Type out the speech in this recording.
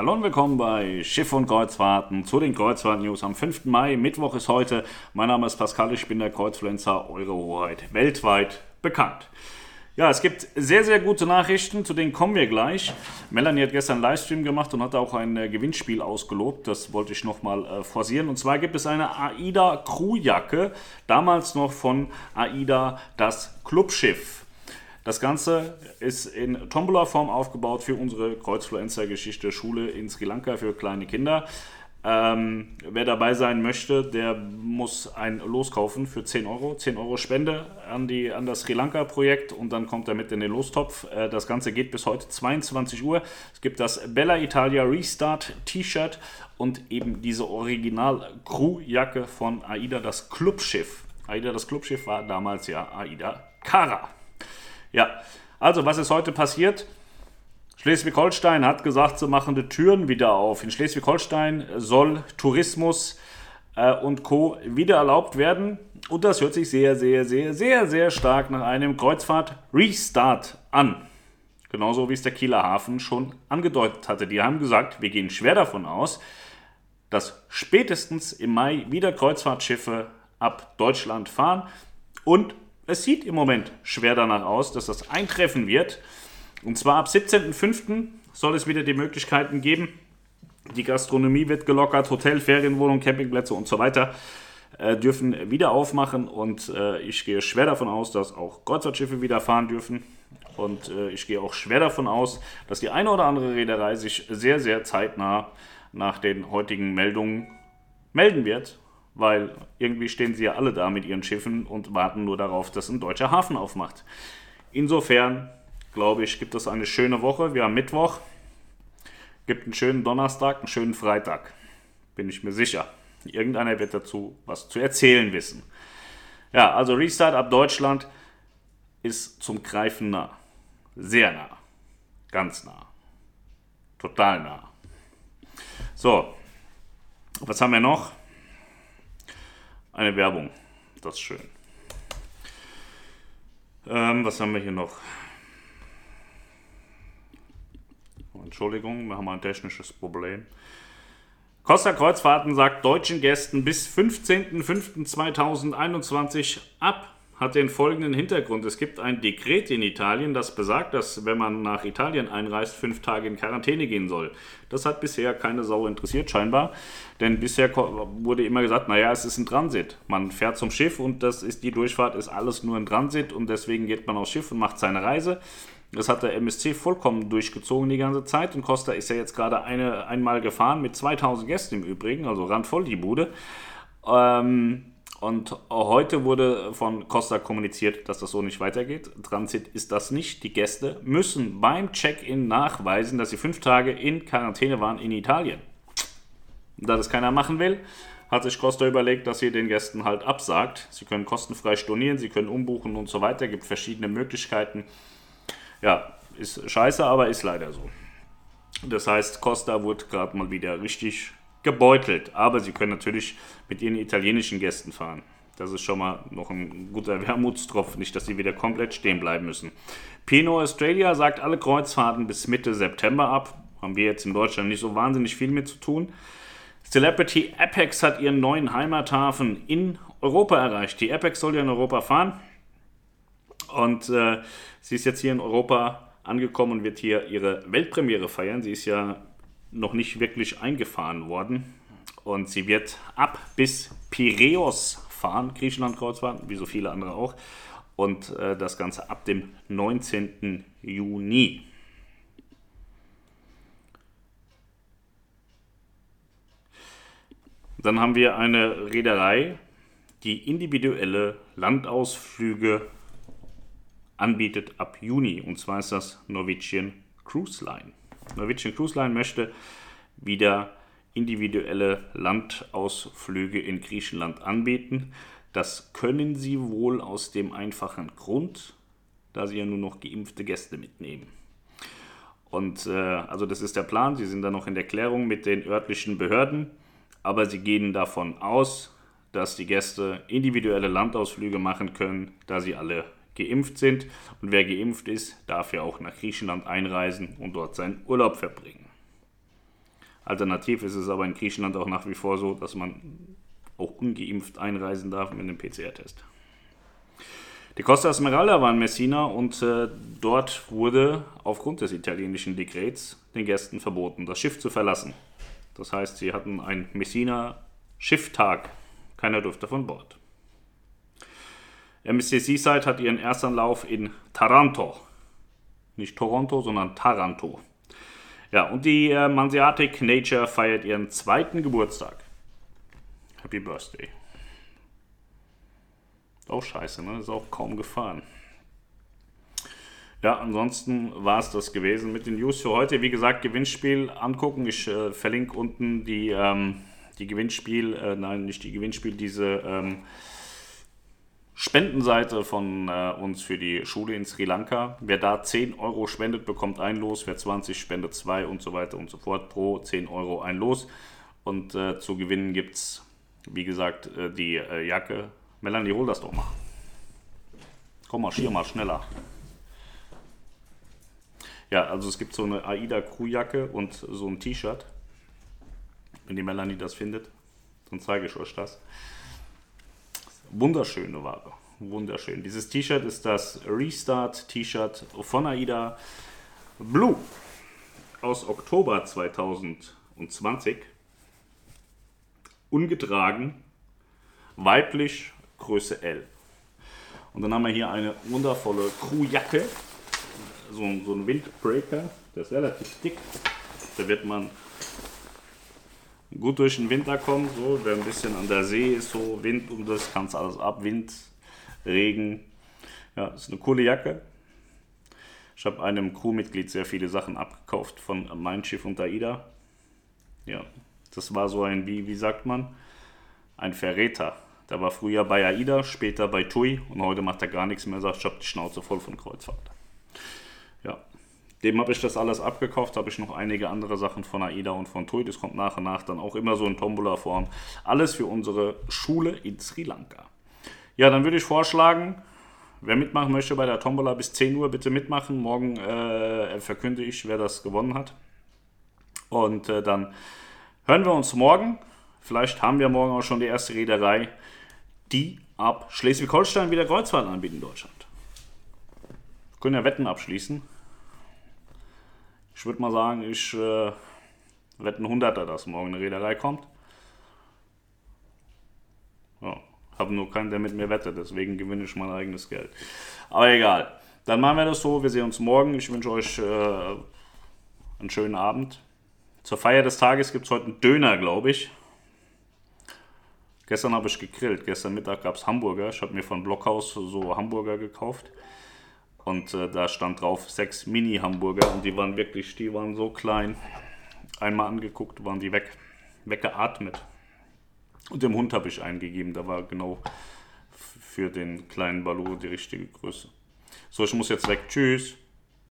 Hallo und willkommen bei Schiff und Kreuzfahrten zu den Kreuzfahrt-News am 5. Mai. Mittwoch ist heute. Mein Name ist Pascal, ich bin der Kreuzfluencer, eure Hoheit, weltweit bekannt. Ja, es gibt sehr, sehr gute Nachrichten, zu denen kommen wir gleich. Melanie hat gestern einen Livestream gemacht und hat auch ein äh, Gewinnspiel ausgelobt. Das wollte ich nochmal äh, forcieren. Und zwar gibt es eine AIDA Crewjacke, damals noch von AIDA das Clubschiff. Das Ganze ist in Tombola-Form aufgebaut für unsere Kreuzfluencer-Geschichte Schule in Sri Lanka für kleine Kinder. Ähm, wer dabei sein möchte, der muss ein Los kaufen für 10 Euro. 10 Euro Spende an, die, an das Sri Lanka-Projekt und dann kommt er mit in den Lostopf. Äh, das Ganze geht bis heute 22 Uhr. Es gibt das Bella Italia Restart T-Shirt und eben diese Original-Crew-Jacke von AIDA, das Clubschiff. AIDA, das Clubschiff war damals ja AIDA Cara. Ja, also was ist heute passiert? Schleswig-Holstein hat gesagt, sie machen die Türen wieder auf. In Schleswig-Holstein soll Tourismus äh, und Co. wieder erlaubt werden. Und das hört sich sehr, sehr, sehr, sehr, sehr stark nach einem Kreuzfahrt-Restart an. Genauso wie es der Kieler Hafen schon angedeutet hatte. Die haben gesagt, wir gehen schwer davon aus, dass spätestens im Mai wieder Kreuzfahrtschiffe ab Deutschland fahren und es sieht im Moment schwer danach aus, dass das eintreffen wird. Und zwar ab 17.05. soll es wieder die Möglichkeiten geben. Die Gastronomie wird gelockert, Hotel, Ferienwohnungen, Campingplätze und so weiter äh, dürfen wieder aufmachen. Und äh, ich gehe schwer davon aus, dass auch Kreuzfahrtschiffe wieder fahren dürfen. Und äh, ich gehe auch schwer davon aus, dass die eine oder andere Reederei sich sehr, sehr zeitnah nach den heutigen Meldungen melden wird weil irgendwie stehen sie ja alle da mit ihren Schiffen und warten nur darauf, dass ein deutscher Hafen aufmacht. Insofern, glaube ich, gibt es eine schöne Woche. Wir haben Mittwoch, gibt einen schönen Donnerstag, einen schönen Freitag. Bin ich mir sicher. Irgendeiner wird dazu was zu erzählen wissen. Ja, also Restart ab Deutschland ist zum Greifen nah. Sehr nah. Ganz nah. Total nah. So, was haben wir noch? Eine Werbung. Das ist schön. Ähm, was haben wir hier noch? Entschuldigung, wir haben ein technisches Problem. Costa Kreuzfahrten sagt deutschen Gästen bis 15.05.2021 ab hat den folgenden Hintergrund. Es gibt ein Dekret in Italien, das besagt, dass wenn man nach Italien einreist, fünf Tage in Quarantäne gehen soll. Das hat bisher keine Sau interessiert, scheinbar. Denn bisher wurde immer gesagt, naja, es ist ein Transit. Man fährt zum Schiff und das ist die Durchfahrt, ist alles nur ein Transit und deswegen geht man aufs Schiff und macht seine Reise. Das hat der MSC vollkommen durchgezogen die ganze Zeit und Costa ist ja jetzt gerade eine, einmal gefahren mit 2000 Gästen im Übrigen, also randvoll die Bude. Ähm, und heute wurde von Costa kommuniziert, dass das so nicht weitergeht. Transit ist das nicht. Die Gäste müssen beim Check-in nachweisen, dass sie fünf Tage in Quarantäne waren in Italien. Da das keiner machen will, hat sich Costa überlegt, dass sie den Gästen halt absagt. Sie können kostenfrei stornieren, sie können umbuchen und so weiter. Es gibt verschiedene Möglichkeiten. Ja, ist scheiße, aber ist leider so. Das heißt, Costa wurde gerade mal wieder richtig gebeutelt. Aber sie können natürlich mit ihren italienischen Gästen fahren. Das ist schon mal noch ein guter Wermutstropfen, nicht, dass sie wieder komplett stehen bleiben müssen. Pino Australia sagt alle Kreuzfahrten bis Mitte September ab. Haben wir jetzt in Deutschland nicht so wahnsinnig viel mit zu tun. Celebrity Apex hat ihren neuen Heimathafen in Europa erreicht. Die Apex soll ja in Europa fahren. Und äh, sie ist jetzt hier in Europa angekommen und wird hier ihre Weltpremiere feiern. Sie ist ja noch nicht wirklich eingefahren worden. Und sie wird ab bis Piräus fahren, Griechenland-Kreuzfahrt, wie so viele andere auch. Und äh, das Ganze ab dem 19. Juni. Dann haben wir eine Reederei, die individuelle Landausflüge anbietet ab Juni. Und zwar ist das Norwegian Cruise Line. Norwegian Cruise Line möchte wieder individuelle Landausflüge in Griechenland anbieten. Das können sie wohl aus dem einfachen Grund, da sie ja nur noch geimpfte Gäste mitnehmen. Und äh, also das ist der Plan. Sie sind da noch in der Klärung mit den örtlichen Behörden, aber sie gehen davon aus, dass die Gäste individuelle Landausflüge machen können, da sie alle geimpft sind. Und wer geimpft ist, darf ja auch nach Griechenland einreisen und dort seinen Urlaub verbringen. Alternativ ist es aber in Griechenland auch nach wie vor so, dass man auch ungeimpft einreisen darf mit einem PCR-Test. Die Costa Smeralda war in Messina und äh, dort wurde aufgrund des italienischen Dekrets den Gästen verboten, das Schiff zu verlassen. Das heißt, sie hatten einen Messina Schifftag. Keiner durfte von Bord. MSC Seaside hat ihren Erstanlauf in Taranto. Nicht Toronto, sondern Taranto. Ja, und die äh, Manseatic Nature feiert ihren zweiten Geburtstag. Happy Birthday. Auch scheiße, ne? Ist auch kaum gefahren. Ja, ansonsten war es das gewesen mit den News für heute. Wie gesagt, Gewinnspiel angucken. Ich äh, verlinke unten die, ähm, die Gewinnspiel, äh, nein, nicht die Gewinnspiel, diese ähm, Spendenseite von äh, uns für die Schule in Sri Lanka. Wer da 10 Euro spendet, bekommt ein Los. Wer 20 spendet, zwei und so weiter und so fort. Pro 10 Euro ein Los. Und äh, zu gewinnen gibt es, wie gesagt, äh, die äh, Jacke. Melanie, hol das doch mal. Komm, marschier mal schneller. Ja, also es gibt so eine AIDA Crewjacke und so ein T-Shirt. Wenn die Melanie das findet, dann zeige ich euch das. Wunderschöne Ware. Wunderschön. Dieses T-Shirt ist das Restart T-Shirt von AIDA Blue aus Oktober 2020. Ungetragen, weiblich, Größe L. Und dann haben wir hier eine wundervolle Crewjacke so, so ein Windbreaker, der ist relativ dick. Da wird man gut durch den Winter kommen. So, wer ein bisschen an der See ist, so Wind und das kannst alles ab, Wind, Regen. Ja, ist eine coole Jacke. Ich habe einem Crewmitglied sehr viele Sachen abgekauft von Mein Schiff und AIDA. Ja, das war so ein, wie, wie sagt man, ein Verräter. Der war früher bei AIDA, später bei TUI und heute macht er gar nichts mehr, sagt, ich habe die Schnauze voll von Kreuzfahrt. Ja, dem habe ich das alles abgekauft, habe ich noch einige andere Sachen von AIDA und von TUI. Das kommt nach und nach dann auch immer so in Tombola-Form. Alles für unsere Schule in Sri Lanka. Ja, dann würde ich vorschlagen, wer mitmachen möchte bei der Tombola bis 10 Uhr, bitte mitmachen. Morgen äh, verkünde ich, wer das gewonnen hat. Und äh, dann hören wir uns morgen. Vielleicht haben wir morgen auch schon die erste Reederei, die ab Schleswig-Holstein wieder Kreuzfahrt anbietet in Deutschland. Wir können ja Wetten abschließen. Ich würde mal sagen, ich äh, wette ein Hunderter, dass morgen eine Reederei kommt. Ja, habe nur keinen, der mit mir wettet, deswegen gewinne ich mein eigenes Geld. Aber egal. Dann machen wir das so. Wir sehen uns morgen. Ich wünsche euch äh, einen schönen Abend. Zur Feier des Tages gibt es heute einen Döner, glaube ich. Gestern habe ich gegrillt. Gestern Mittag gab es Hamburger. Ich habe mir von Blockhaus so Hamburger gekauft. Und äh, da stand drauf sechs Mini-Hamburger und die waren wirklich, die waren so klein. Einmal angeguckt, waren die weg, weggeatmet. Und dem Hund habe ich eingegeben, da war genau für den kleinen Balu die richtige Größe. So, ich muss jetzt weg. Tschüss.